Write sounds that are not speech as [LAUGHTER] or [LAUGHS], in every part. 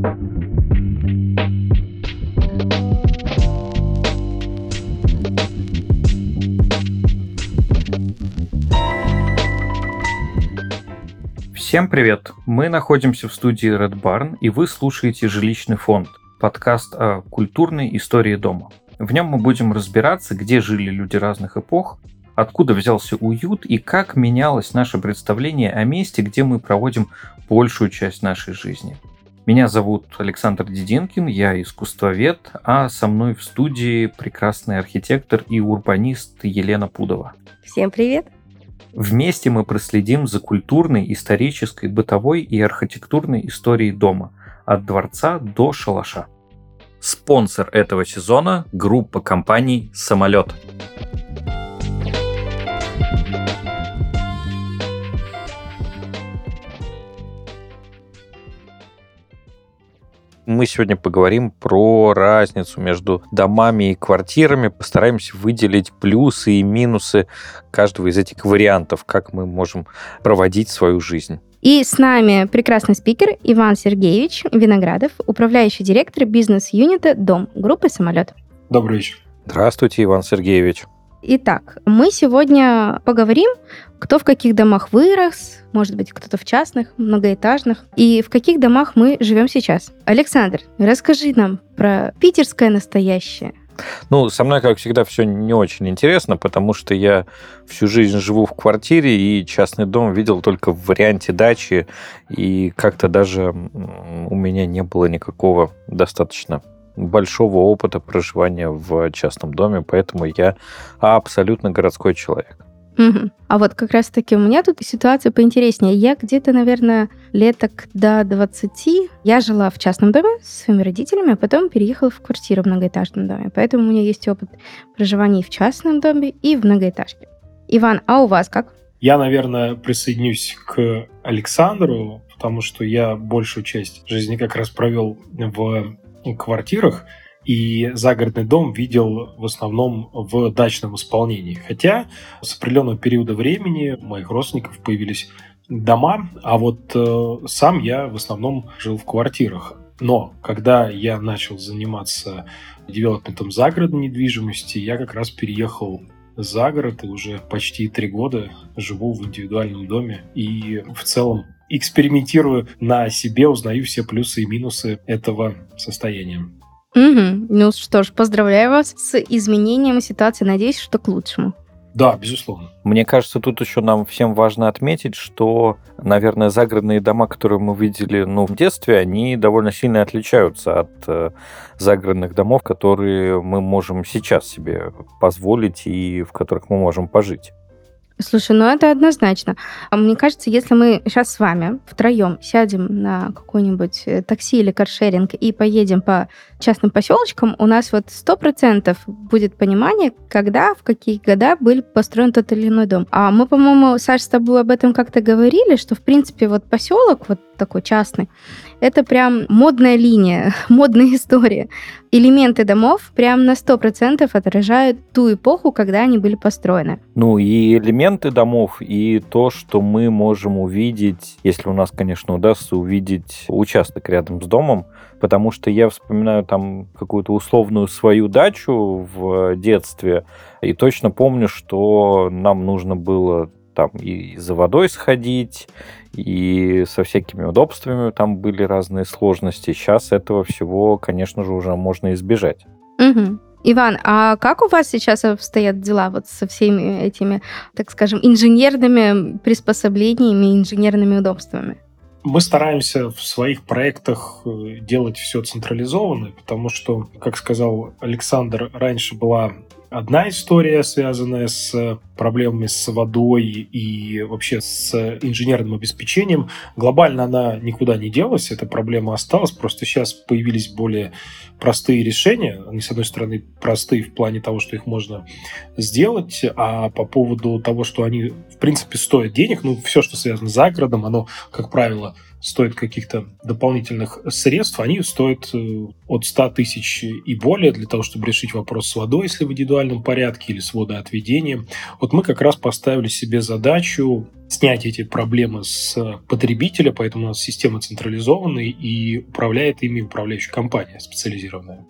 Всем привет! Мы находимся в студии Red Barn, и вы слушаете «Жилищный фонд» – подкаст о культурной истории дома. В нем мы будем разбираться, где жили люди разных эпох, откуда взялся уют и как менялось наше представление о месте, где мы проводим большую часть нашей жизни. Меня зовут Александр Дединкин, я искусствовед, а со мной в студии прекрасный архитектор и урбанист Елена Пудова. Всем привет! Вместе мы проследим за культурной, исторической, бытовой и архитектурной историей дома, от дворца до шалаша. Спонсор этого сезона – группа компаний «Самолет». Мы сегодня поговорим про разницу между домами и квартирами, постараемся выделить плюсы и минусы каждого из этих вариантов, как мы можем проводить свою жизнь. И с нами прекрасный спикер Иван Сергеевич Виноградов, управляющий директор бизнес-юнита «Дом» группы «Самолет». Добрый вечер. Здравствуйте, Иван Сергеевич. Итак, мы сегодня поговорим, кто в каких домах вырос, может быть, кто-то в частных, многоэтажных, и в каких домах мы живем сейчас. Александр, расскажи нам про питерское настоящее. Ну, со мной, как всегда, все не очень интересно, потому что я всю жизнь живу в квартире и частный дом видел только в варианте дачи, и как-то даже у меня не было никакого достаточно большого опыта проживания в частном доме, поэтому я абсолютно городской человек. Угу. А вот как раз-таки у меня тут ситуация поинтереснее. Я где-то, наверное, леток до 20 я жила в частном доме с своими родителями, а потом переехала в квартиру в многоэтажном доме. Поэтому у меня есть опыт проживания и в частном доме, и в многоэтажке. Иван, а у вас как? Я, наверное, присоединюсь к Александру, потому что я большую часть жизни как раз провел в квартирах, и загородный дом видел в основном в дачном исполнении. Хотя с определенного периода времени у моих родственников появились дома, а вот э, сам я в основном жил в квартирах. Но когда я начал заниматься девелопментом загородной недвижимости, я как раз переехал за город и уже почти три года живу в индивидуальном доме и в целом экспериментирую на себе, узнаю все плюсы и минусы этого состояния. Угу. Ну что ж, поздравляю вас с изменением ситуации. Надеюсь, что к лучшему. Да, безусловно. Мне кажется, тут еще нам всем важно отметить, что, наверное, загородные дома, которые мы видели ну, в детстве, они довольно сильно отличаются от э, загородных домов, которые мы можем сейчас себе позволить и в которых мы можем пожить. Слушай, ну это однозначно. А мне кажется, если мы сейчас с вами втроем сядем на какой-нибудь э, такси или каршеринг и поедем по частным поселочкам, у нас вот сто процентов будет понимание, когда, в какие года был построен тот или иной дом. А мы, по-моему, Саш, с тобой об этом как-то говорили, что, в принципе, вот поселок вот такой частный, это прям модная линия, [LAUGHS] модная история. Элементы домов прям на 100% отражают ту эпоху, когда они были построены. Ну и элементы домов, и то, что мы можем увидеть, если у нас, конечно, удастся увидеть участок рядом с домом, потому что я вспоминаю там какую-то условную свою дачу в детстве, и точно помню, что нам нужно было там и за водой сходить, и со всякими удобствами там были разные сложности. Сейчас этого всего, конечно же, уже можно избежать. Угу. Иван, а как у вас сейчас обстоят дела вот со всеми этими, так скажем, инженерными приспособлениями, инженерными удобствами? Мы стараемся в своих проектах э, делать все централизованно, потому что, как сказал Александр, раньше была одна история, связанная с проблемами с водой и вообще с инженерным обеспечением. Глобально она никуда не делась, эта проблема осталась, просто сейчас появились более простые решения. Они, с одной стороны, простые в плане того, что их можно сделать, а по поводу того, что они, в принципе, стоят денег, ну, все, что связано с загородом, оно, как правило, стоят каких-то дополнительных средств, они стоят э, от 100 тысяч и более для того, чтобы решить вопрос с водой, если в индивидуальном порядке, или с водоотведением. Вот мы как раз поставили себе задачу снять эти проблемы с потребителя, поэтому у нас система централизованная и управляет ими управляющая компания специализированная.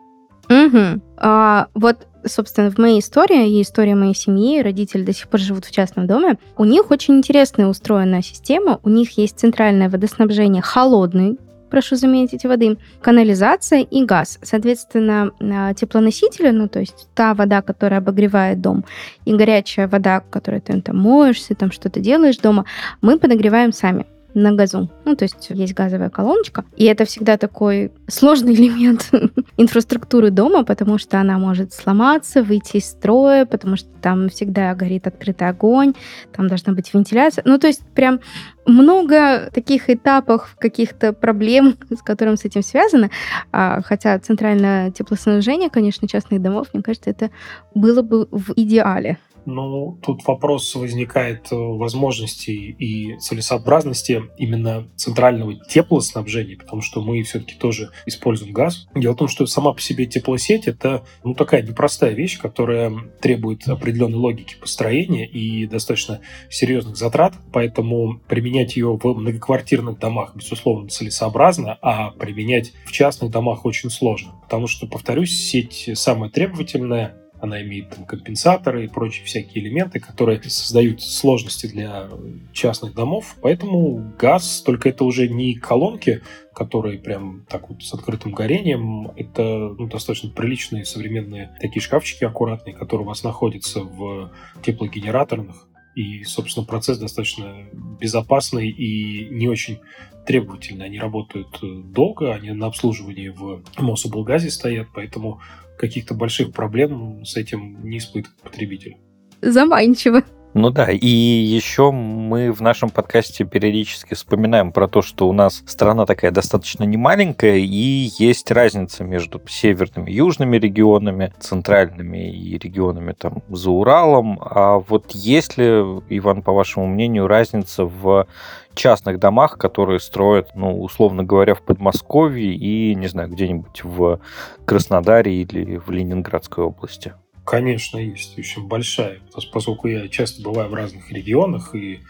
Угу. А, вот, собственно, в моей истории и история моей семьи, родители до сих пор живут в частном доме, у них очень интересная устроенная система. У них есть центральное водоснабжение холодный, прошу заметить, воды, канализация и газ. Соответственно, а, теплоносители, ну, то есть та вода, которая обогревает дом, и горячая вода, которой ты там моешься, там что-то делаешь дома, мы подогреваем сами на газу. Ну, то есть есть газовая колоночка. И это всегда такой сложный [LAUGHS] элемент инфраструктуры дома, потому что она может сломаться, выйти из строя, потому что там всегда горит открытый огонь, там должна быть вентиляция. Ну, то есть прям много таких этапов, каких-то проблем, [LAUGHS] с которыми с этим связано. А, хотя центральное теплоснабжение, конечно, частных домов, мне кажется, это было бы в идеале. Ну, тут вопрос возникает э, возможности и целесообразности именно центрального теплоснабжения, потому что мы все-таки тоже используем газ. Дело в том, что сама по себе теплосеть — это ну, такая непростая вещь, которая требует определенной логики построения и достаточно серьезных затрат, поэтому применять ее в многоквартирных домах, безусловно, целесообразно, а применять в частных домах очень сложно. Потому что, повторюсь, сеть самая требовательная, она имеет там, компенсаторы и прочие всякие элементы, которые создают сложности для частных домов. Поэтому газ, только это уже не колонки, которые прям так вот с открытым горением. Это ну, достаточно приличные современные такие шкафчики аккуратные, которые у вас находятся в теплогенераторных. И, собственно, процесс достаточно безопасный и не очень требовательный. Они работают долго, они на обслуживании в Мособлгазе стоят, поэтому каких-то больших проблем с этим не испытывает потребитель. Заманчиво. Ну да, и еще мы в нашем подкасте периодически вспоминаем про то, что у нас страна такая достаточно немаленькая, и есть разница между северными и южными регионами, центральными и регионами там за Уралом. А вот есть ли, Иван, по вашему мнению, разница в частных домах, которые строят, ну, условно говоря, в Подмосковье и, не знаю, где-нибудь в Краснодаре или в Ленинградской области? Конечно, есть очень большая, поскольку я часто бываю в разных регионах, и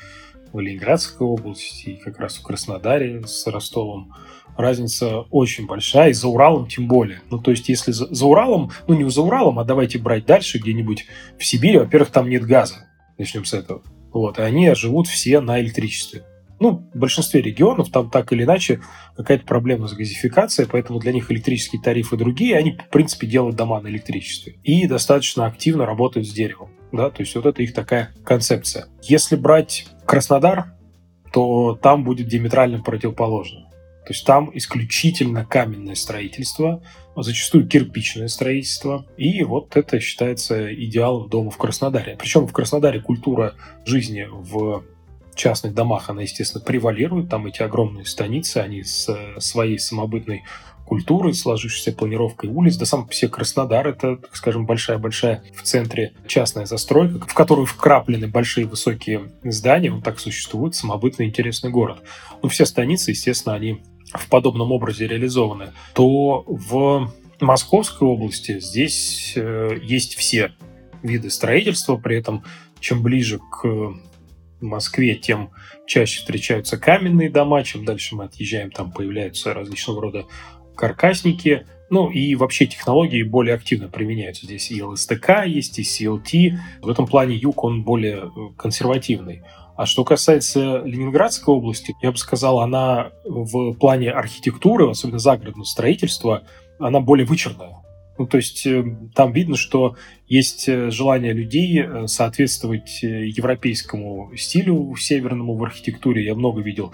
в Ленинградской области, и как раз в Краснодаре с Ростовом, разница очень большая, и за Уралом тем более. Ну, то есть, если за, за Уралом, ну, не за Уралом, а давайте брать дальше, где-нибудь в Сибири, во-первых, там нет газа. Начнем с этого. Вот, и они живут все на электричестве ну, в большинстве регионов там так или иначе какая-то проблема с газификацией, поэтому для них электрические тарифы другие, они, в принципе, делают дома на электричестве и достаточно активно работают с деревом. Да, то есть вот это их такая концепция. Если брать Краснодар, то там будет диаметрально противоположно. То есть там исключительно каменное строительство, зачастую кирпичное строительство. И вот это считается идеалом дома в Краснодаре. Причем в Краснодаре культура жизни в частных домах она, естественно, превалирует. Там эти огромные станицы, они с своей самобытной культурой, сложившейся планировкой улиц. Да сам все Краснодар – это, так скажем, большая-большая в центре частная застройка, в которую вкраплены большие высокие здания. Он так существует, самобытный интересный город. Ну, все станицы, естественно, они в подобном образе реализованы. То в Московской области здесь э, есть все виды строительства, при этом чем ближе к в Москве, тем чаще встречаются каменные дома. Чем дальше мы отъезжаем, там появляются различного рода каркасники. Ну и вообще технологии более активно применяются. Здесь и ЛСТК есть, и CLT. В этом плане юг, он более э, консервативный. А что касается Ленинградской области, я бы сказал, она в плане архитектуры, особенно загородного строительства, она более вычурная. Ну, то есть э, там видно, что есть э, желание людей э, соответствовать европейскому стилю северному в архитектуре. Я много видел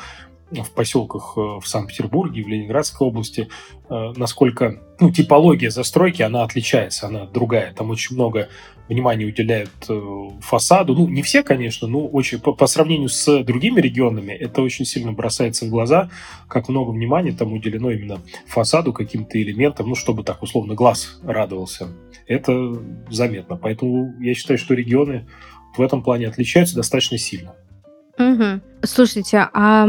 в поселках в Санкт-Петербурге, в Ленинградской области, насколько ну, типология застройки, она отличается, она другая. Там очень много внимание уделяют э, фасаду. Ну, не все, конечно, но очень по, по сравнению с другими регионами это очень сильно бросается в глаза, как много внимания там уделено именно фасаду, каким-то элементам, ну, чтобы так условно глаз радовался. Это заметно. Поэтому я считаю, что регионы в этом плане отличаются достаточно сильно. Угу. Слушайте, а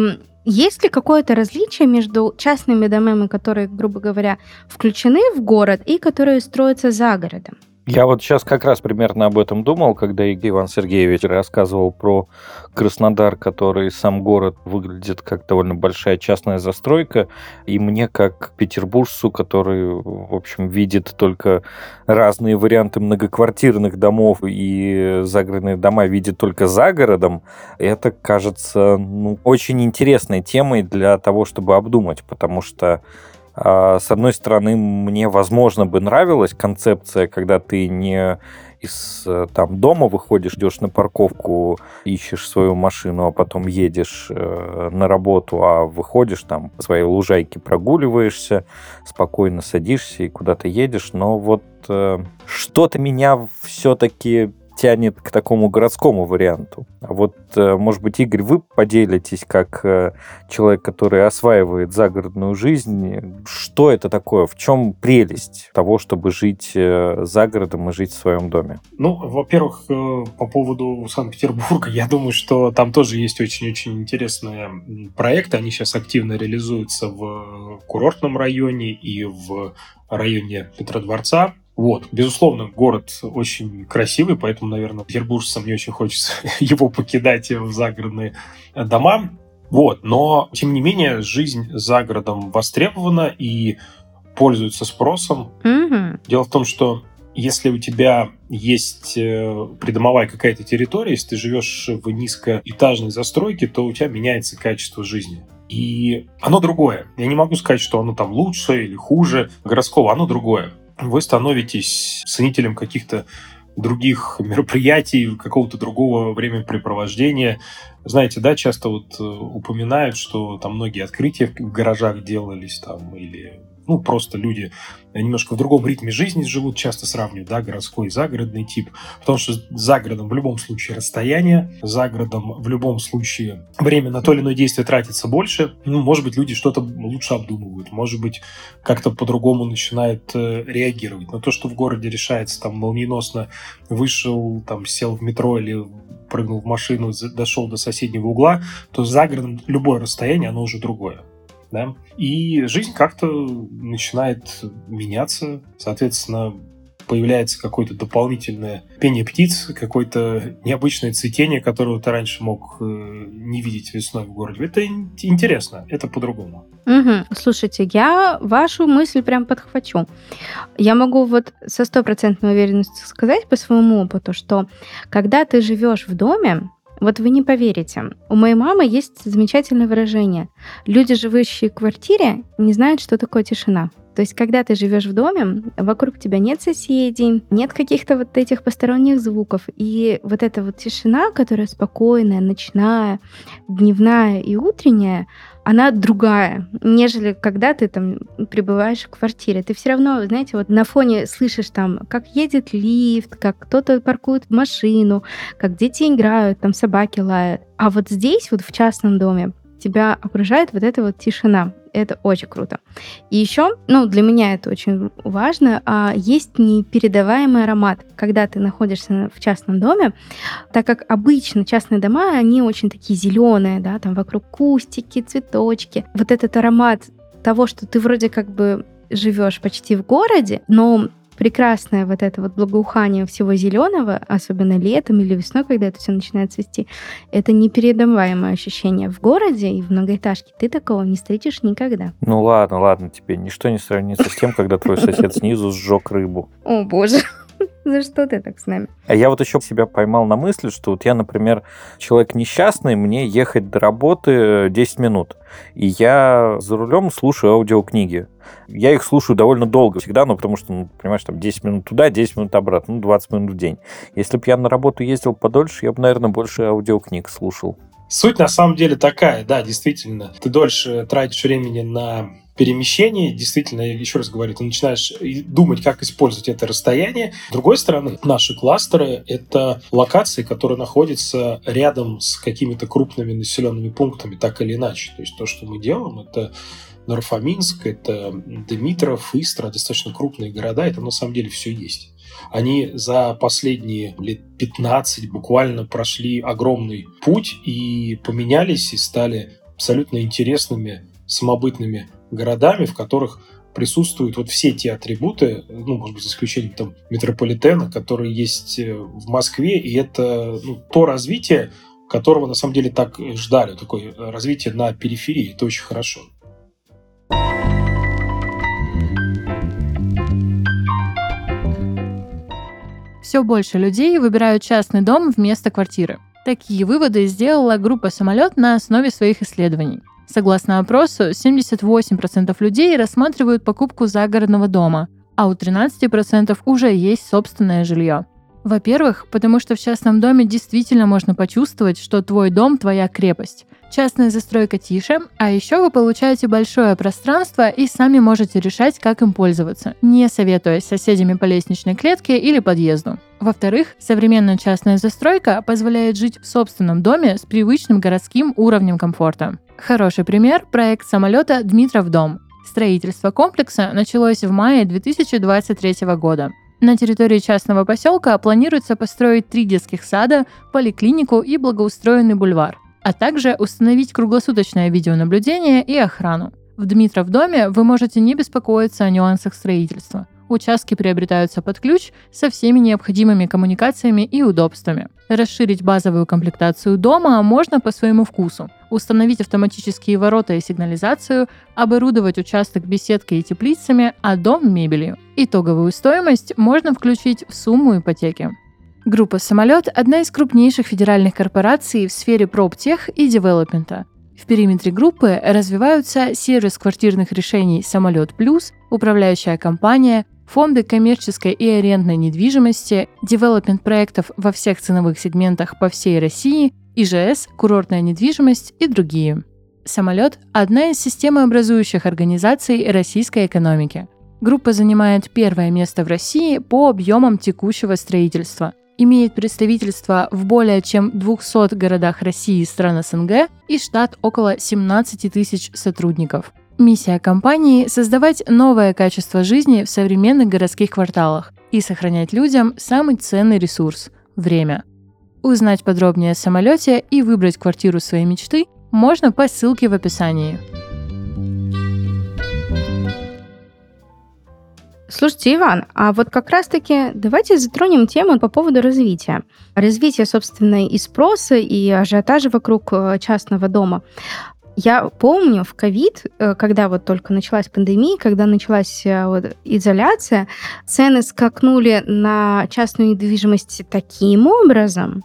Есть ли какое-то различие между частными домами, которые, грубо говоря, включены в город, и которые строятся за городом? Я вот сейчас как раз примерно об этом думал, когда Иван Сергеевич рассказывал про Краснодар, который сам город выглядит как довольно большая частная застройка. И мне, как петербуржцу, который, в общем, видит только разные варианты многоквартирных домов и загородные дома видит только за городом, это кажется ну, очень интересной темой для того, чтобы обдумать, потому что с одной стороны, мне, возможно, бы нравилась концепция, когда ты не из э, там дома выходишь, идешь на парковку, ищешь свою машину, а потом едешь э, на работу, а выходишь там по своей лужайке прогуливаешься, спокойно садишься и куда-то едешь. Но вот э, что-то меня все-таки тянет к такому городскому варианту. А вот, э, может быть, Игорь, вы поделитесь как э, человек, который осваивает загородную жизнь. Что это такое? В чем прелесть того, чтобы жить э, за городом и жить в своем доме? Ну, во-первых, по поводу Санкт-Петербурга, я думаю, что там тоже есть очень-очень интересные проекты. Они сейчас активно реализуются в курортном районе и в районе Петродворца. Вот, безусловно, город очень красивый, поэтому, наверное, петербуржцам не очень хочется [LAUGHS] его покидать в загородные дома. Вот, но, тем не менее, жизнь за городом востребована и пользуется спросом. Mm-hmm. Дело в том, что если у тебя есть э, придомовая какая-то территория, если ты живешь в низкоэтажной застройке, то у тебя меняется качество жизни. И оно другое. Я не могу сказать, что оно там лучше или хуже городского, оно другое вы становитесь ценителем каких-то других мероприятий, какого-то другого времяпрепровождения. Знаете, да, часто вот э, упоминают, что там многие открытия в гаражах делались там или ну, просто люди немножко в другом ритме жизни живут, часто сравнивают, да, городской и загородный тип, потому что за городом в любом случае расстояние, за городом в любом случае время на то или иное действие тратится больше, ну, может быть, люди что-то лучше обдумывают, может быть, как-то по-другому начинают э, реагировать. Но то, что в городе решается там молниеносно, вышел, там, сел в метро или прыгнул в машину, дошел до соседнего угла, то за городом любое расстояние, оно уже другое да, и жизнь как-то начинает меняться, соответственно, появляется какое-то дополнительное пение птиц, какое-то необычное цветение, которое ты раньше мог э, не видеть весной в городе. Это интересно, это по-другому. Угу. Слушайте, я вашу мысль прям подхвачу. Я могу вот со стопроцентной уверенностью сказать по своему опыту, что когда ты живешь в доме, вот вы не поверите. У моей мамы есть замечательное выражение. Люди, живущие в квартире, не знают, что такое тишина. То есть, когда ты живешь в доме, вокруг тебя нет соседей, нет каких-то вот этих посторонних звуков. И вот эта вот тишина, которая спокойная, ночная, дневная и утренняя, она другая, нежели когда ты там пребываешь в квартире. Ты все равно, знаете, вот на фоне слышишь там, как едет лифт, как кто-то паркует машину, как дети играют, там собаки лают. А вот здесь, вот в частном доме, тебя окружает вот эта вот тишина. Это очень круто. И еще, ну, для меня это очень важно, а есть непередаваемый аромат, когда ты находишься в частном доме, так как обычно частные дома, они очень такие зеленые, да, там вокруг кустики, цветочки. Вот этот аромат того, что ты вроде как бы живешь почти в городе, но прекрасное вот это вот благоухание всего зеленого, особенно летом или весной, когда это все начинает цвести, это непередаваемое ощущение. В городе и в многоэтажке ты такого не встретишь никогда. Ну ладно, ладно тебе. Ничто не сравнится с тем, когда твой сосед снизу сжег рыбу. О, боже. [LAUGHS] За что ты так с нами? А я вот еще себя поймал на мысли, что вот я, например, человек несчастный, мне ехать до работы 10 минут. И я за рулем слушаю аудиокниги. Я их слушаю довольно долго всегда, ну, потому что, ну, понимаешь, там 10 минут туда, 10 минут обратно, ну, 20 минут в день. Если бы я на работу ездил подольше, я бы, наверное, больше аудиокниг слушал. Суть на самом деле такая, да, действительно. Ты дольше тратишь времени на перемещение, действительно, еще раз говорю, ты начинаешь думать, как использовать это расстояние. С другой стороны, наши кластеры — это локации, которые находятся рядом с какими-то крупными населенными пунктами, так или иначе. То есть то, что мы делаем, это Нарфоминск, это Дмитров, Истра, достаточно крупные города, это на самом деле все есть. Они за последние лет 15 буквально прошли огромный путь и поменялись и стали абсолютно интересными самобытными городами, в которых присутствуют вот все те атрибуты, ну, может быть, за исключением там метрополитена, которые есть э, в Москве, и это ну, то развитие, которого на самом деле так ждали, такое развитие на периферии, это очень хорошо. Все больше людей выбирают частный дом вместо квартиры. Такие выводы сделала группа «Самолет» на основе своих исследований. Согласно опросу, 78% людей рассматривают покупку загородного дома, а у 13% уже есть собственное жилье. Во-первых, потому что в частном доме действительно можно почувствовать, что твой дом – твоя крепость. Частная застройка тише, а еще вы получаете большое пространство и сами можете решать, как им пользоваться, не советуясь с соседями по лестничной клетке или подъезду. Во-вторых, современная частная застройка позволяет жить в собственном доме с привычным городским уровнем комфорта. Хороший пример – проект самолета «Дмитров дом». Строительство комплекса началось в мае 2023 года. На территории частного поселка планируется построить три детских сада, поликлинику и благоустроенный бульвар, а также установить круглосуточное видеонаблюдение и охрану. В Дмитров доме вы можете не беспокоиться о нюансах строительства – Участки приобретаются под ключ со всеми необходимыми коммуникациями и удобствами. Расширить базовую комплектацию дома можно по своему вкусу. Установить автоматические ворота и сигнализацию, оборудовать участок беседкой и теплицами, а дом мебелью. Итоговую стоимость можно включить в сумму ипотеки. Группа «Самолет» — одна из крупнейших федеральных корпораций в сфере проптех и девелопмента. В периметре группы развиваются сервис квартирных решений «Самолет Плюс», управляющая компания, фонды коммерческой и арендной недвижимости, девелопмент проектов во всех ценовых сегментах по всей России, ИЖС, курортная недвижимость и другие. Самолет – одна из системообразующих организаций российской экономики. Группа занимает первое место в России по объемам текущего строительства, имеет представительство в более чем 200 городах России и стран СНГ и штат около 17 тысяч сотрудников – Миссия компании – создавать новое качество жизни в современных городских кварталах и сохранять людям самый ценный ресурс – время. Узнать подробнее о самолете и выбрать квартиру своей мечты можно по ссылке в описании. Слушайте, Иван, а вот как раз-таки давайте затронем тему по поводу развития. Развитие, собственно, и спроса, и ажиотажа вокруг э, частного дома. Я помню в ковид, э, когда вот только началась пандемия, когда началась э, вот изоляция, цены скакнули на частную недвижимость таким образом,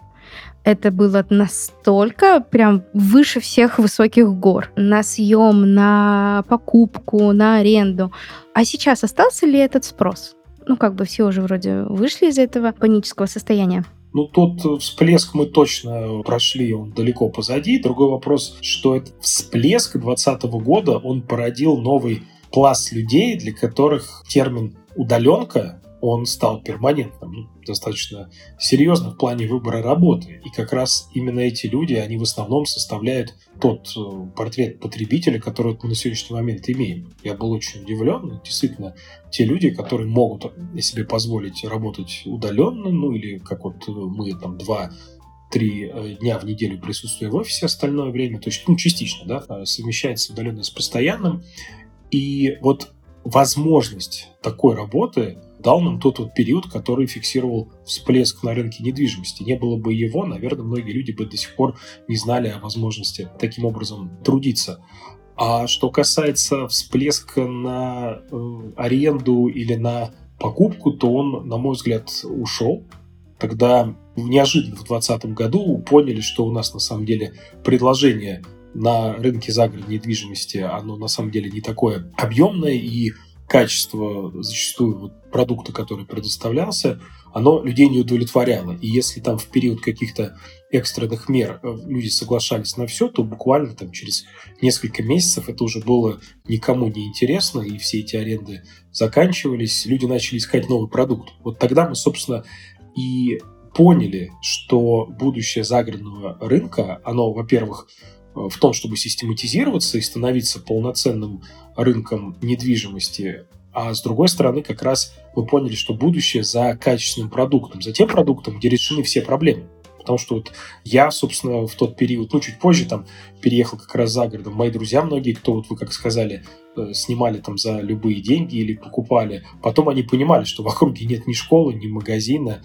это было настолько прям выше всех высоких гор. На съем, на покупку, на аренду. А сейчас остался ли этот спрос? Ну, как бы все уже вроде вышли из этого панического состояния. Ну, тот всплеск мы точно прошли, он далеко позади. Другой вопрос, что этот всплеск 2020 года, он породил новый пласт людей, для которых термин «удаленка» он стал перманентным, ну, достаточно серьезно в плане выбора работы. И как раз именно эти люди, они в основном составляют тот э, портрет потребителя, который мы на сегодняшний момент имеем. Я был очень удивлен. Действительно, те люди, которые могут себе позволить работать удаленно, ну или как вот мы там два три э, дня в неделю присутствуя в офисе остальное время, то есть ну, частично, да, совмещается удаленность с постоянным. И вот возможность такой работы дал нам тот вот период, который фиксировал всплеск на рынке недвижимости. Не было бы его, наверное, многие люди бы до сих пор не знали о возможности таким образом трудиться. А что касается всплеска на э, аренду или на покупку, то он, на мой взгляд, ушел. Тогда неожиданно в 2020 году поняли, что у нас на самом деле предложение на рынке загородной недвижимости, оно на самом деле не такое объемное, и качество зачастую вот, продукта, который предоставлялся, оно людей не удовлетворяло. И если там в период каких-то экстренных мер э, люди соглашались на все, то буквально там через несколько месяцев это уже было никому не интересно, и все эти аренды заканчивались, люди начали искать новый продукт. Вот тогда мы, собственно, и поняли, что будущее загородного рынка, оно, во-первых, в том, чтобы систематизироваться и становиться полноценным рынком недвижимости, а с другой стороны, как раз мы поняли, что будущее за качественным продуктом, за тем продуктом, где решены все проблемы. Потому что вот я, собственно, в тот период, ну, чуть позже там переехал как раз за городом. Мои друзья многие, кто, вот вы как сказали, э, снимали там за любые деньги или покупали. Потом они понимали, что в округе нет ни школы, ни магазина,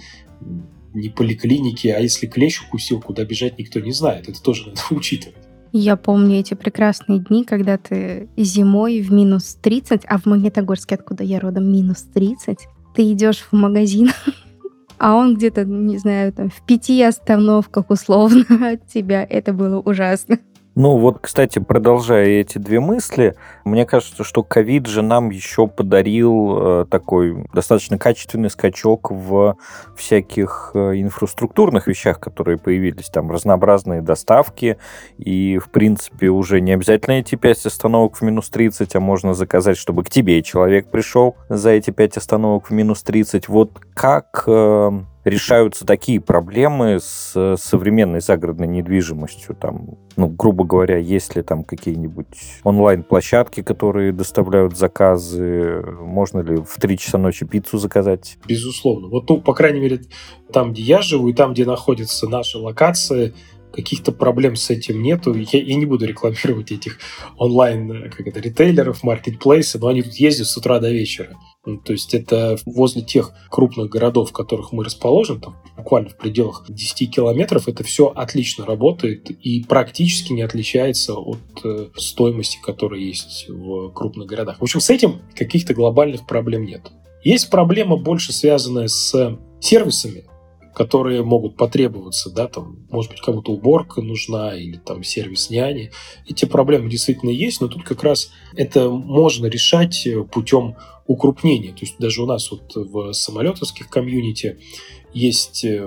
ни поликлиники. А если клещ укусил, куда бежать никто не знает. Это тоже надо [LAUGHS] учитывать. Я помню эти прекрасные дни, когда ты зимой в минус 30, а в Магнитогорске, откуда я родом, минус 30, ты идешь в магазин, [LAUGHS] а он где-то, не знаю, там в пяти остановках условно [LAUGHS] от тебя. Это было ужасно. Ну вот, кстати, продолжая эти две мысли, мне кажется, что ковид же нам еще подарил э, такой достаточно качественный скачок в всяких э, инфраструктурных вещах, которые появились. Там разнообразные доставки, и, в принципе, уже не обязательно эти 5 остановок в минус 30, а можно заказать, чтобы к тебе человек пришел за эти 5 остановок в минус 30. Вот как э, решаются такие проблемы с современной загородной недвижимостью. Там, ну, грубо говоря, есть ли там какие-нибудь онлайн-площадки, которые доставляют заказы? Можно ли в 3 часа ночи пиццу заказать? Безусловно. Вот, ну, по крайней мере, там, где я живу, и там, где находятся наши локации, каких-то проблем с этим нету. Я, я не буду рекламировать этих онлайн как это, ритейлеров, маркетплейсы, но они тут ездят с утра до вечера. Ну, то есть это возле тех крупных городов, в которых мы расположены, там, буквально в пределах 10 километров, это все отлично работает и практически не отличается от э, стоимости, которая есть в крупных городах. В общем, с этим каких-то глобальных проблем нет. Есть проблема больше связанная с сервисами, которые могут потребоваться, да, там, может быть, кому-то уборка нужна или там сервис няни. Эти проблемы действительно есть, но тут как раз это можно решать путем укрупнения. То есть даже у нас вот в самолетовских комьюнити есть э,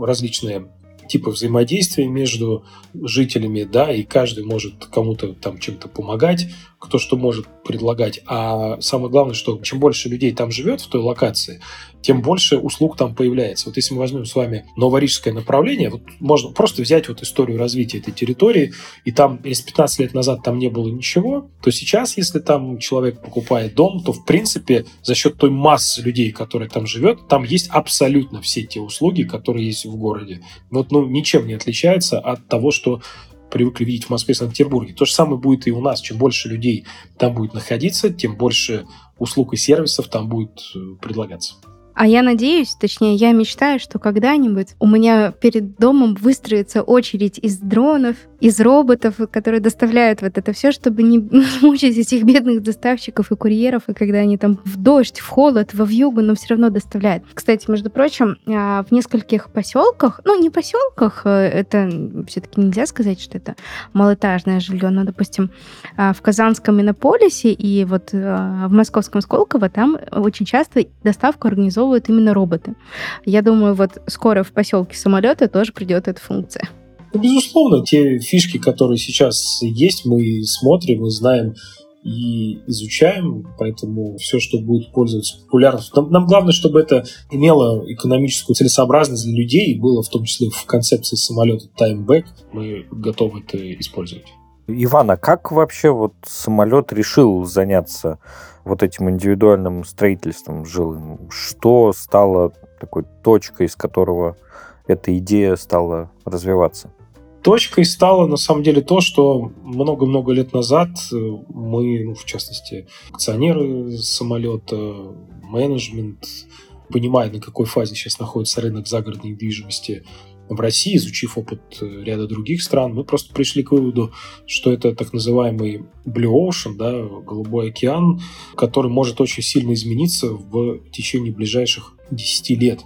различные типы взаимодействия между жителями, да, и каждый может кому-то там чем-то помогать, кто что может предлагать. А самое главное, что чем больше людей там живет в той локации, тем больше услуг там появляется. Вот если мы возьмем с вами новорижское направление, вот можно просто взять вот историю развития этой территории, и там, если 15 лет назад там не было ничего, то сейчас, если там человек покупает дом, то, в принципе, за счет той массы людей, которые там живет, там есть абсолютно все те услуги, которые есть в городе. Вот, ну, ничем не отличается от того, что привыкли видеть в Москве и Санкт-Петербурге. То же самое будет и у нас. Чем больше людей там будет находиться, тем больше услуг и сервисов там будет э, предлагаться. А я надеюсь, точнее, я мечтаю, что когда-нибудь у меня перед домом выстроится очередь из дронов, из роботов, которые доставляют вот это все, чтобы не [LAUGHS] мучить этих бедных доставщиков и курьеров, и когда они там в дождь, в холод, во вьюгу, но все равно доставляют. Кстати, между прочим, а, в нескольких поселках, ну, не поселках, э, это все-таки нельзя сказать, что это малоэтажное жилье, но, допустим, а, в Казанском Иннополисе и вот а, в Московском Сколково там очень часто доставку организовывают именно роботы. Я думаю, вот скоро в поселке самолета тоже придет эта функция. Безусловно, те фишки, которые сейчас есть, мы смотрим и знаем и изучаем, поэтому все, что будет пользоваться популярностью. Нам, нам главное, чтобы это имело экономическую целесообразность для людей и было в том числе в концепции самолета back. Мы готовы это использовать. Ивана, как вообще вот самолет решил заняться вот этим индивидуальным строительством жилым? Что стало такой точкой, из которого эта идея стала развиваться? Точкой стало, на самом деле, то, что много-много лет назад э, мы, ну, в частности, акционеры самолета, менеджмент, понимая, на какой фазе сейчас находится рынок загородной недвижимости в России, изучив опыт э, ряда других стран, мы просто пришли к выводу, что это так называемый Blue Ocean, да, голубой океан, который может очень сильно измениться в течение ближайших 10 лет.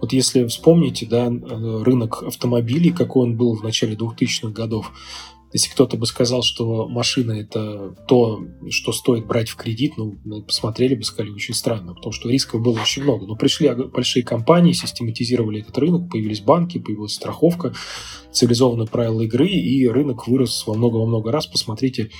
Вот если вспомните, да, э, рынок автомобилей, какой он был в начале 2000-х годов, если кто-то бы сказал, что машина это то, что стоит брать в кредит, ну, мы посмотрели бы, сказали, очень странно, потому что рисков было очень много. Но пришли большие компании, систематизировали этот рынок, появились банки, появилась страховка, цивилизованные правила игры, и рынок вырос во много-во много раз. Посмотрите,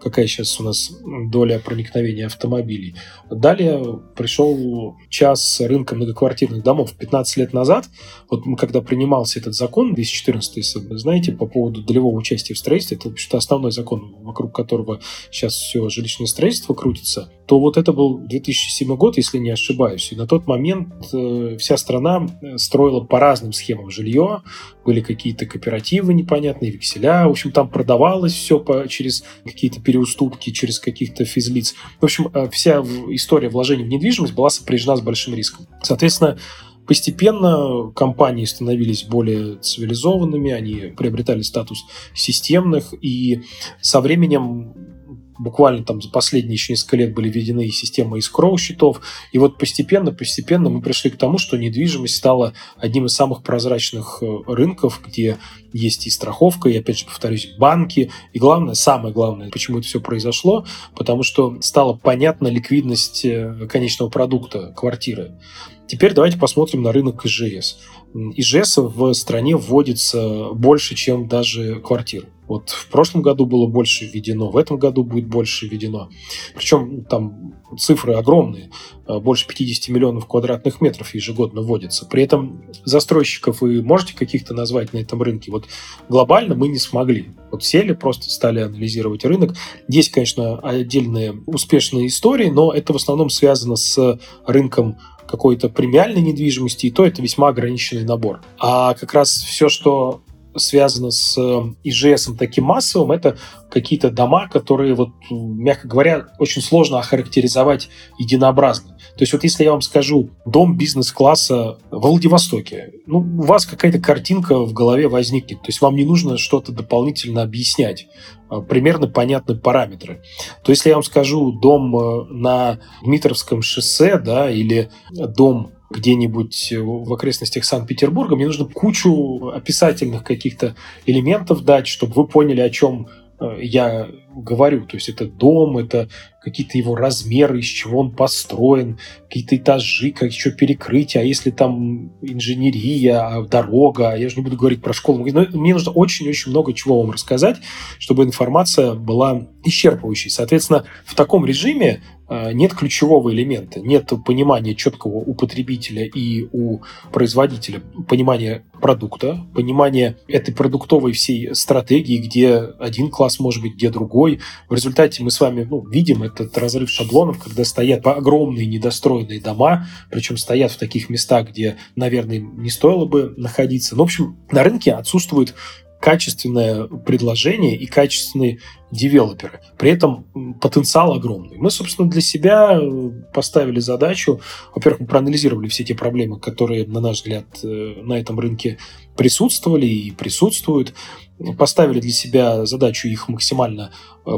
какая сейчас у нас доля проникновения автомобилей. Далее пришел час рынка многоквартирных домов 15 лет назад. Вот когда принимался этот закон 2014, если вы знаете, по поводу долевого участия в строительстве, строительстве, это вообще-то основной закон, вокруг которого сейчас все жилищное строительство крутится, то вот это был 2007 год, если не ошибаюсь. И на тот момент э, вся страна э, строила по разным схемам жилье, были какие-то кооперативы непонятные, векселя, в общем, там продавалось все по, через какие-то переуступки, через каких-то физлиц. В общем, э, вся история вложений в недвижимость была сопряжена с большим риском. Соответственно, Постепенно компании становились более цивилизованными, они приобретали статус системных, и со временем буквально там за последние еще несколько лет были введены системы искроу счетов. И вот постепенно, постепенно мы пришли к тому, что недвижимость стала одним из самых прозрачных э, рынков, где есть и страховка, и, опять же, повторюсь, банки. И главное, самое главное, почему это все произошло, потому что стала понятна ликвидность э, конечного продукта квартиры. Теперь давайте посмотрим на рынок ИЖС. ИЖС в стране вводится больше, чем даже квартир. Вот в прошлом году было больше введено, в этом году будет больше введено. Причем там цифры огромные. Э, больше 50 миллионов квадратных метров ежегодно вводится. При этом застройщиков вы можете каких-то назвать на этом рынке? Вот глобально мы не смогли. Вот сели, просто стали анализировать рынок. Есть, конечно, отдельные успешные истории, но это в основном связано с рынком какой-то премиальной недвижимости, и то это весьма ограниченный набор. А как раз все, что связано с ИЖСом таким массовым, это какие-то дома, которые, вот, мягко говоря, очень сложно охарактеризовать единообразно. То есть вот если я вам скажу дом бизнес-класса в Владивостоке, ну, у вас какая-то картинка в голове возникнет. То есть вам не нужно что-то дополнительно объяснять. А, примерно понятны параметры. То есть если я вам скажу дом э, на Дмитровском шоссе, да, или дом где-нибудь в окрестностях Санкт-Петербурга, мне нужно кучу описательных каких-то элементов дать, чтобы вы поняли, о чем э, я говорю. То есть это дом, это какие-то его размеры, из чего он построен, какие-то этажи, как еще перекрытие, а если там инженерия, а дорога, я же не буду говорить про школу. Но мне нужно очень-очень много чего вам рассказать, чтобы информация была исчерпывающей. Соответственно, в таком режиме а, нет ключевого элемента, нет понимания четкого у потребителя и у производителя, понимания продукта, понимания этой продуктовой всей стратегии, где один класс может быть, где другой. В результате мы с вами ну, видим этот разрыв шаблонов, когда стоят огромные недостроенные дома, причем стоят в таких местах, где, наверное, не стоило бы находиться. Ну, в общем, на рынке отсутствует качественное предложение и качественные девелоперы. При этом потенциал огромный. Мы, собственно, для себя э, поставили задачу, во-первых, мы проанализировали все те проблемы, которые, на наш взгляд, э, на этом рынке присутствовали и присутствуют, поставили для себя задачу их максимально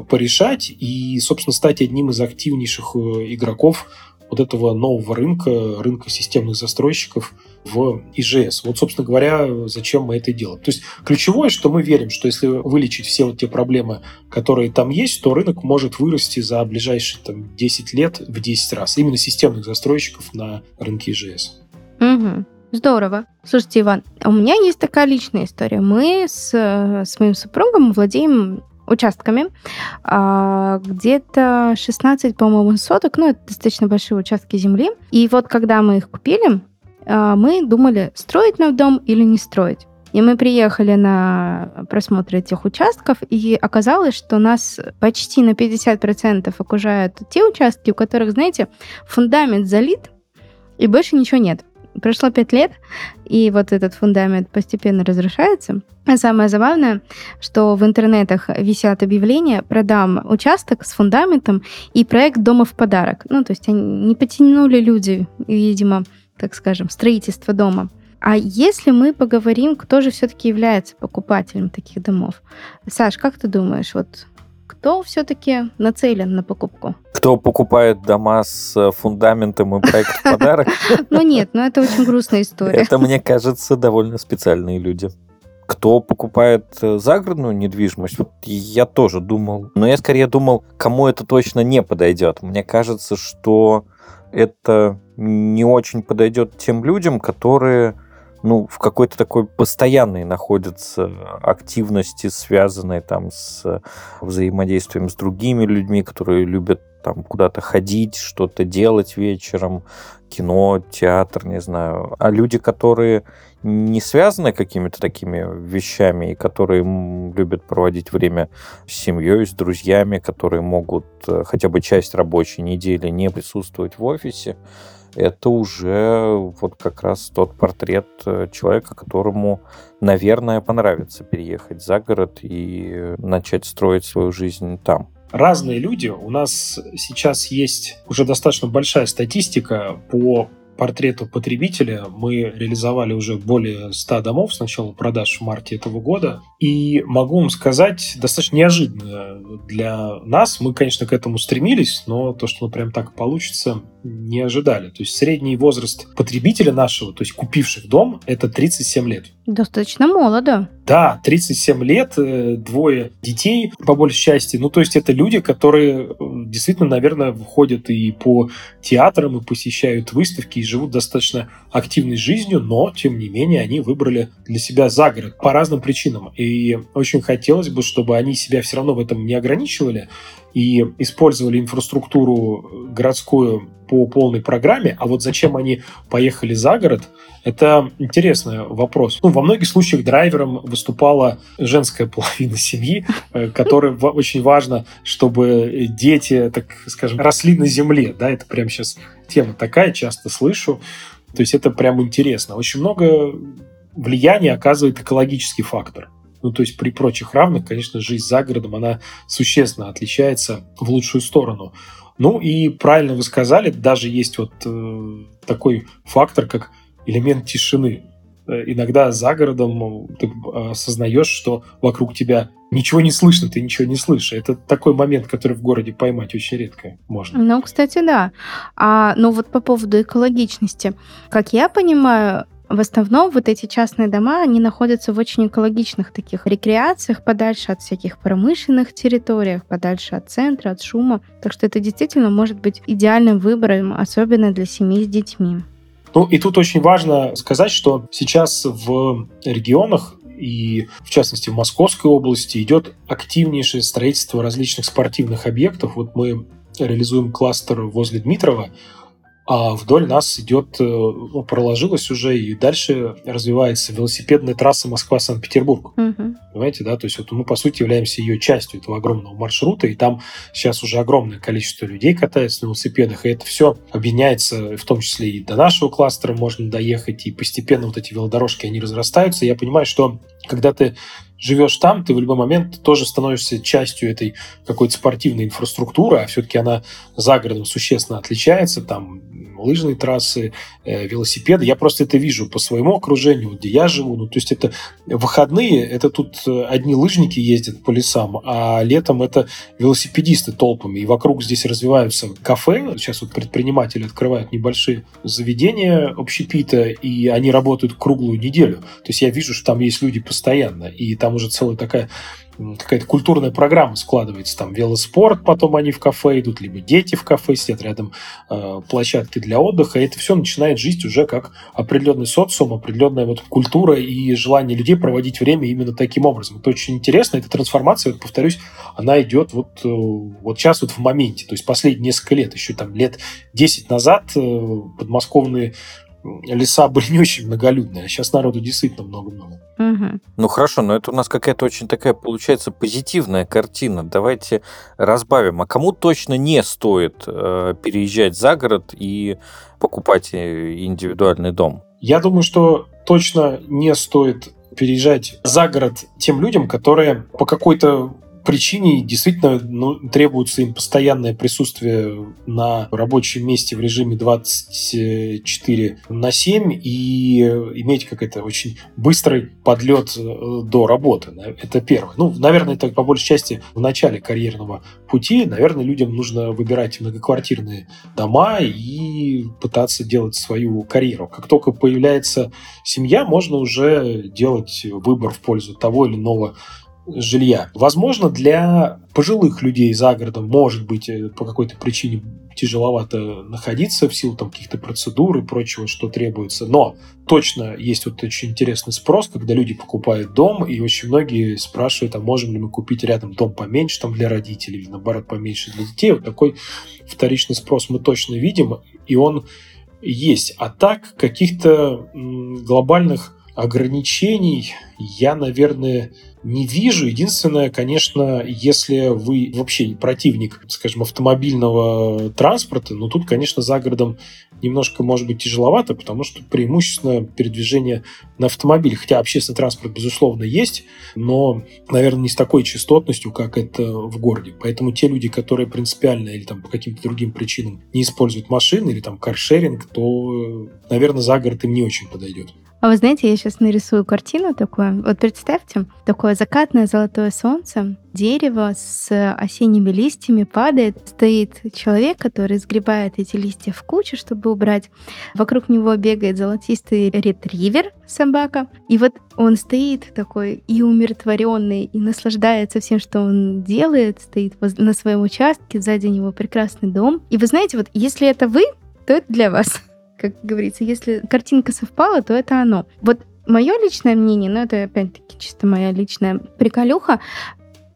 порешать и, собственно, стать одним из активнейших игроков вот этого нового рынка, рынка системных застройщиков в ИЖС. Вот, собственно говоря, зачем мы это делаем. То есть ключевое, что мы верим, что если вылечить все вот те проблемы, которые там есть, то рынок может вырасти за ближайшие там, 10 лет в 10 раз. Именно системных застройщиков на рынке ИЖС. Угу. Здорово. Слушайте, Иван, у меня есть такая личная история. Мы с, с моим супругом владеем участками. А, где-то 16, по-моему, соток. Ну, это достаточно большие участки земли. И вот когда мы их купили, а, мы думали, строить нам дом или не строить. И мы приехали на просмотр этих участков, и оказалось, что нас почти на 50% окружают те участки, у которых, знаете, фундамент залит, и больше ничего нет. Прошло пять лет, и вот этот фундамент постепенно разрушается. А самое забавное, что в интернетах висят объявления «Продам участок с фундаментом и проект дома в подарок». Ну, то есть они не потянули люди, видимо, так скажем, строительство дома. А если мы поговорим, кто же все-таки является покупателем таких домов? Саш, как ты думаешь, вот кто все-таки нацелен на покупку? Кто покупает дома с фундаментом и проект в подарок? [LAUGHS] Ну нет, ну это очень грустная история. Это, мне кажется, довольно специальные люди. Кто покупает э, загородную недвижимость, вот я тоже думал, но я скорее думал, кому это точно не подойдет. Мне кажется, что это не очень подойдет тем людям, которые ну, в какой-то такой постоянной находятся активности, связанной там с взаимодействием с другими людьми, которые любят там куда-то ходить, что-то делать вечером, кино, театр, не знаю. А люди, которые не связаны какими-то такими вещами, и которые любят проводить время с семьей, с друзьями, которые могут э, хотя бы часть рабочей недели не присутствовать в офисе, это уже вот как раз тот портрет э, человека, которому, наверное, понравится переехать за город и начать строить свою жизнь там разные люди. У нас сейчас есть уже достаточно большая статистика по портрету потребителя мы реализовали уже более 100 домов с начала продаж в марте этого года. И могу вам сказать, достаточно неожиданно для нас. Мы, конечно, к этому стремились, но то, что ну, прям так получится, не ожидали. То есть средний возраст потребителя нашего, то есть купивших дом, это 37 лет. Достаточно молодо. Да, 37 лет, э, двое детей, по большей части. Ну, то есть это люди, которые э, действительно, наверное, выходят и по театрам, и посещают выставки, и живут достаточно активной жизнью, но, тем не менее, они выбрали для себя загород по разным причинам. И очень хотелось бы, чтобы они себя все равно в этом не ограничивали, и использовали инфраструктуру городскую по полной программе, а вот зачем они поехали за город, это интересный вопрос. Ну, во многих случаях драйвером выступала женская половина семьи, э, которой очень важно, чтобы дети, так скажем, росли на земле. Да, это прямо сейчас тема такая, часто слышу. То есть это прям интересно. Очень много влияния оказывает экологический фактор. Ну, то есть при прочих равных, конечно, жизнь за городом, она существенно отличается в лучшую сторону. Ну и правильно вы сказали, даже есть вот э, такой фактор, как элемент тишины. Э, иногда за городом ты э, осознаешь, что вокруг тебя ничего не слышно, ты ничего не слышишь. Это такой момент, который в городе поймать очень редко можно. Ну, кстати, да. А, ну вот по поводу экологичности. Как я понимаю, в основном вот эти частные дома, они находятся в очень экологичных таких рекреациях, подальше от всяких промышленных территориях, подальше от центра, от шума. Так что это действительно может быть идеальным выбором, особенно для семей с детьми. Ну и тут очень важно сказать, что сейчас в регионах и, в частности, в Московской области идет активнейшее строительство различных спортивных объектов. Вот мы реализуем кластер возле Дмитрова, а вдоль нас идет, э, ну, проложилась уже и дальше развивается велосипедная трасса Москва-Санкт-Петербург. Угу. Понимаете, да? То есть вот мы, по сути, являемся ее частью этого огромного маршрута, и там сейчас уже огромное количество людей катается на велосипедах, и это все объединяется, в том числе и до нашего кластера можно доехать, и постепенно вот эти велодорожки, они разрастаются. Я понимаю, что когда ты живешь там, ты в любой момент тоже становишься частью этой какой-то спортивной инфраструктуры, а все-таки она за городом существенно отличается, там лыжные трассы, э, велосипеды. Я просто это вижу по своему окружению, где я живу. Ну, то есть это выходные, это тут э, одни лыжники ездят по лесам, а летом это велосипедисты толпами. И вокруг здесь развиваются кафе. Сейчас вот предприниматели открывают небольшие заведения общепита, и они работают круглую неделю. То есть я вижу, что там есть люди постоянно, и там уже целая такая какая-то культурная программа складывается. Там велоспорт, потом они в кафе идут, либо дети в кафе сидят рядом э, площадки для отдыха. И это все начинает жить уже как определенный социум, определенная вот культура и желание людей проводить время именно таким образом. Это очень интересно. Эта трансформация, вот, повторюсь, она идет вот, э, вот сейчас вот в моменте. То есть последние несколько лет, еще там лет 10 назад э, подмосковные леса были не очень многолюдные, а сейчас народу действительно много-много. Угу. Ну хорошо, но это у нас какая-то очень такая получается позитивная картина. Давайте разбавим. А кому точно не стоит э, переезжать за город и покупать э, индивидуальный дом? Я думаю, что точно не стоит переезжать за город тем людям, которые по какой-то причине действительно ну, требуется им постоянное присутствие на рабочем месте в режиме 24 на 7 и иметь какой-то очень быстрый подлет э, до работы. Это первое. Ну, наверное, это по большей части в начале карьерного пути. Наверное, людям нужно выбирать многоквартирные дома и пытаться делать свою карьеру. Как только появляется семья, можно уже делать выбор в пользу того или иного жилья. Возможно, для пожилых людей за городом может быть э, по какой-то причине тяжеловато находиться в силу там каких-то процедур и прочего, что требуется. Но точно есть вот очень интересный спрос, когда люди покупают дом, и очень многие спрашивают, а можем ли мы купить рядом дом поменьше там для родителей, или наоборот поменьше для детей. Вот такой вторичный спрос мы точно видим, и он есть. А так каких-то глобальных ограничений я, наверное, не вижу. Единственное, конечно, если вы вообще противник, скажем, автомобильного транспорта, ну тут, конечно, за городом немножко может быть тяжеловато, потому что преимущественно передвижение на автомобиле. Хотя общественный транспорт, безусловно, есть, но, наверное, не с такой частотностью, как это в городе. Поэтому те люди, которые принципиально или там по каким-то другим причинам не используют машины или там каршеринг, то, наверное, за город им не очень подойдет. А вы знаете, я сейчас нарисую картину такую. Вот представьте, такое закатное золотое солнце, дерево с осенними листьями падает, стоит человек, который сгребает эти листья в кучу, чтобы убрать. Вокруг него бегает золотистый ретривер, собака. И вот он стоит такой и умиротворенный, и наслаждается всем, что он делает, стоит на своем участке, сзади него прекрасный дом. И вы знаете, вот если это вы, то это для вас как говорится, если картинка совпала, то это оно. Вот мое личное мнение, но это опять-таки чисто моя личная приколюха,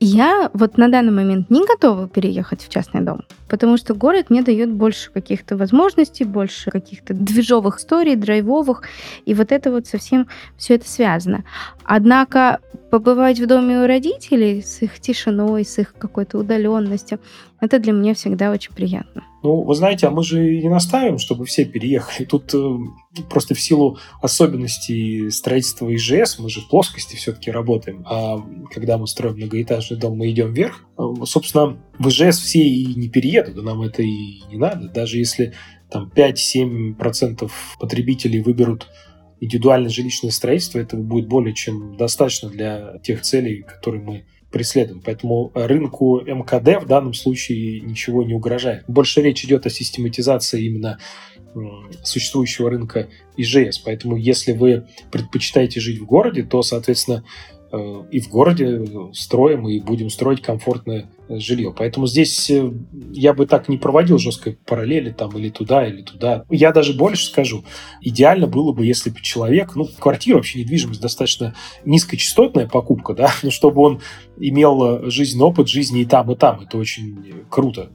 я вот на данный момент не готова переехать в частный дом, потому что город мне дает больше каких-то возможностей, больше каких-то движовых историй, драйвовых, и вот это вот совсем все это связано. Однако побывать в доме у родителей с их тишиной, с их какой-то удаленностью, это для меня всегда очень приятно. Ну, вы знаете, а мы же не настаиваем, чтобы все переехали. Тут э, просто в силу особенностей строительства ИЖС, мы же в плоскости все-таки работаем, а когда мы строим многоэтажный дом, мы идем вверх. Э, собственно, в ИЖС все и не переедут, нам это и не надо. Даже если там 5-7% потребителей выберут индивидуальное жилищное строительство, этого будет более чем достаточно для тех целей, которые мы преследуем. Поэтому рынку МКД в данном случае ничего не угрожает. Больше речь идет о систематизации именно существующего рынка ИЖС. Поэтому если вы предпочитаете жить в городе, то, соответственно, и в городе строим, и будем строить комфортное жилье. Поэтому здесь э, я бы так не проводил жесткой параллели там или туда, или туда. Я даже больше скажу. Идеально было бы, если бы человек, ну, квартира вообще недвижимость достаточно низкочастотная покупка, да, но [LAUGHS] чтобы он имел жизненный опыт жизни и там, и там. Это очень круто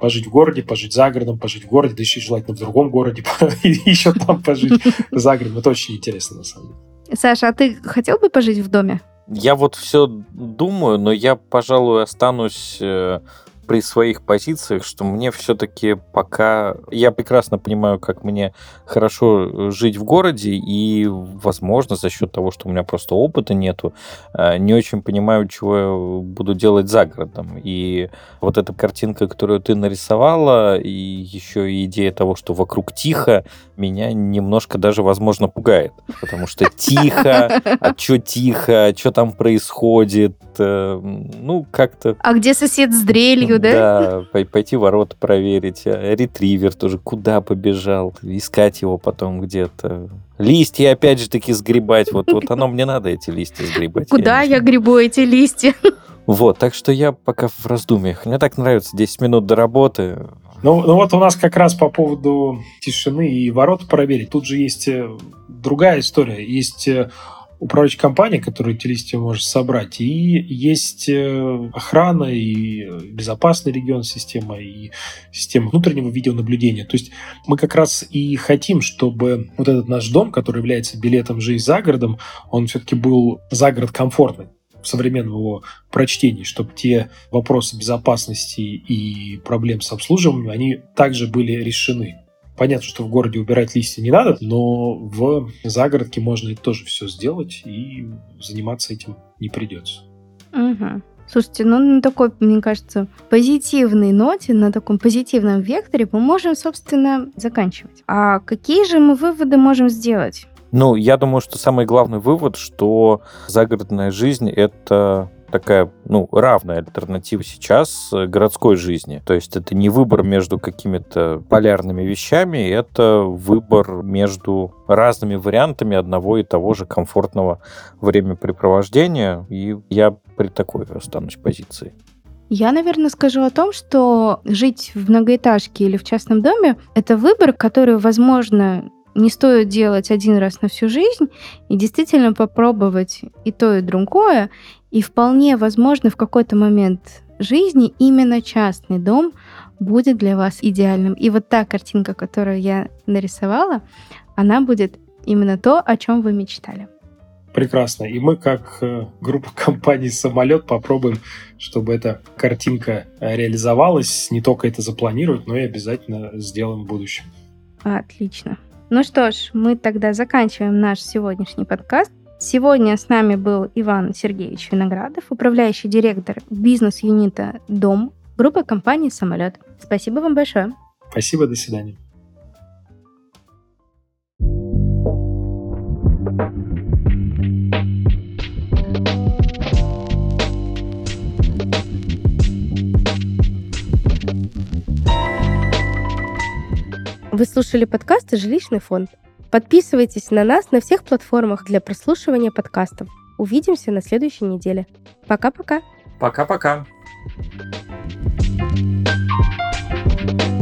пожить в городе, пожить за городом, пожить в городе, да еще желательно в другом городе, [LAUGHS] еще там пожить за городом. Это очень интересно, на самом деле. Саша, а ты хотел бы пожить в доме? Я вот все думаю, но я, пожалуй, останусь э, при своих позициях, что мне все-таки пока... Я прекрасно понимаю, как мне хорошо э, жить в городе, и, возможно, за счет того, что у меня просто опыта нету, э, не очень понимаю, чего я буду делать за городом. И вот эта картинка, которую ты нарисовала, и еще и идея того, что вокруг тихо, меня немножко даже, возможно, пугает. Потому что тихо, [LAUGHS] а что тихо, что там происходит, э, ну, как-то... А где сосед с дрелью, да? Да, пойти ворота проверить. А ретривер тоже куда побежал. Искать его потом где-то. Листья опять же таки сгребать. Вот, вот оно мне надо, эти листья сгребать. Куда я, я грибу эти листья? [LAUGHS] Вот, так что я пока в раздумьях. Мне так нравится 10 минут до работы. Ну, ну вот у нас как раз по поводу тишины и ворот проверить. Тут же есть э, другая история. Есть управляющая компания, которую эти листья может собрать, и есть э, охрана, и безопасный регион система, и система внутреннего видеонаблюдения. То есть мы как раз и хотим, чтобы вот этот наш дом, который является билетом жизни за городом, он все-таки был за город комфортный в современном его прочтении, чтобы те вопросы безопасности и проблем с обслуживанием, они также были решены. Понятно, что в городе убирать листья не надо, но в загородке можно это тоже все сделать, и заниматься этим не придется. Угу. Слушайте, ну на такой, мне кажется, позитивной ноте, на таком позитивном векторе мы можем, собственно, заканчивать. А какие же мы выводы можем сделать? Ну, я думаю, что самый главный вывод, что загородная жизнь — это такая, ну, равная альтернатива сейчас городской жизни. То есть это не выбор между какими-то полярными вещами, это выбор между разными вариантами одного и того же комфортного времяпрепровождения. И я при такой останусь позиции. Я, наверное, скажу о том, что жить в многоэтажке или в частном доме — это выбор, который, возможно, не стоит делать один раз на всю жизнь и действительно попробовать и то, и другое. И вполне возможно, в какой-то момент жизни именно частный дом будет для вас идеальным. И вот та картинка, которую я нарисовала, она будет именно то, о чем вы мечтали. Прекрасно. И мы, как э, группа компаний «Самолет», попробуем, чтобы эта картинка реализовалась. Не только это запланировать, но и обязательно сделаем в будущем. Отлично. Ну что ж, мы тогда заканчиваем наш сегодняшний подкаст. Сегодня с нами был Иван Сергеевич Виноградов, управляющий директор бизнес-юнита «Дом» группы компании «Самолет». Спасибо вам большое. Спасибо, до свидания. Вы слушали подкасты «Жилищный фонд». Подписывайтесь на нас на всех платформах для прослушивания подкастов. Увидимся на следующей неделе. Пока-пока. Пока-пока. thank you